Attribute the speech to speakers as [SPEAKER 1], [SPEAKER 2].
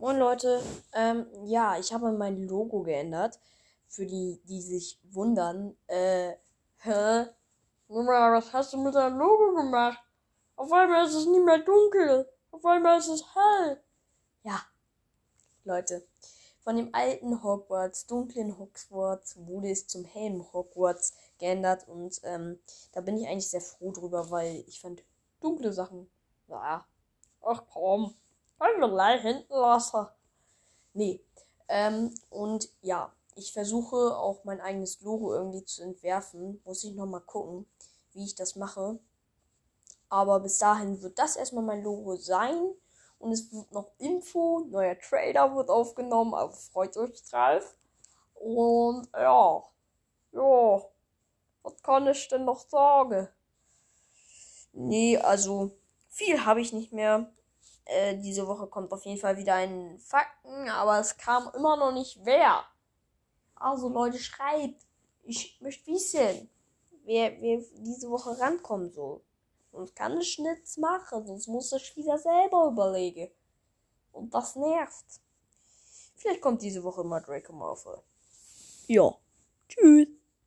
[SPEAKER 1] Moin Leute, ähm, ja, ich habe mein Logo geändert. Für die, die sich wundern, äh, hä? Junge, was hast du mit deinem Logo gemacht? Auf einmal ist es nicht mehr dunkel. Auf einmal ist es hell. Ja, Leute, von dem alten Hogwarts, dunklen Hogwarts, wurde es zum hellen Hogwarts geändert und ähm, da bin ich eigentlich sehr froh drüber, weil ich fand dunkle Sachen, ja, ach komm, wir gleich hinten lassen. Nee. Ähm, und ja, ich versuche auch mein eigenes Logo irgendwie zu entwerfen. Muss ich nochmal gucken, wie ich das mache. Aber bis dahin wird das erstmal mein Logo sein. Und es wird noch Info, neuer Trailer wird aufgenommen, also freut euch drauf. Und ja, ja, was kann ich denn noch sagen? Nee, also viel habe ich nicht mehr. Äh, diese Woche kommt auf jeden Fall wieder ein Fakten, aber es kam immer noch nicht wer. Also Leute, schreibt. Ich möchte wissen, wer, wer diese Woche rankommt so. Sonst kann ich nichts machen, sonst muss ich wieder selber überlegen. Und das nervt. Vielleicht kommt diese Woche mal Draco Malfoy. Ja. Tschüss.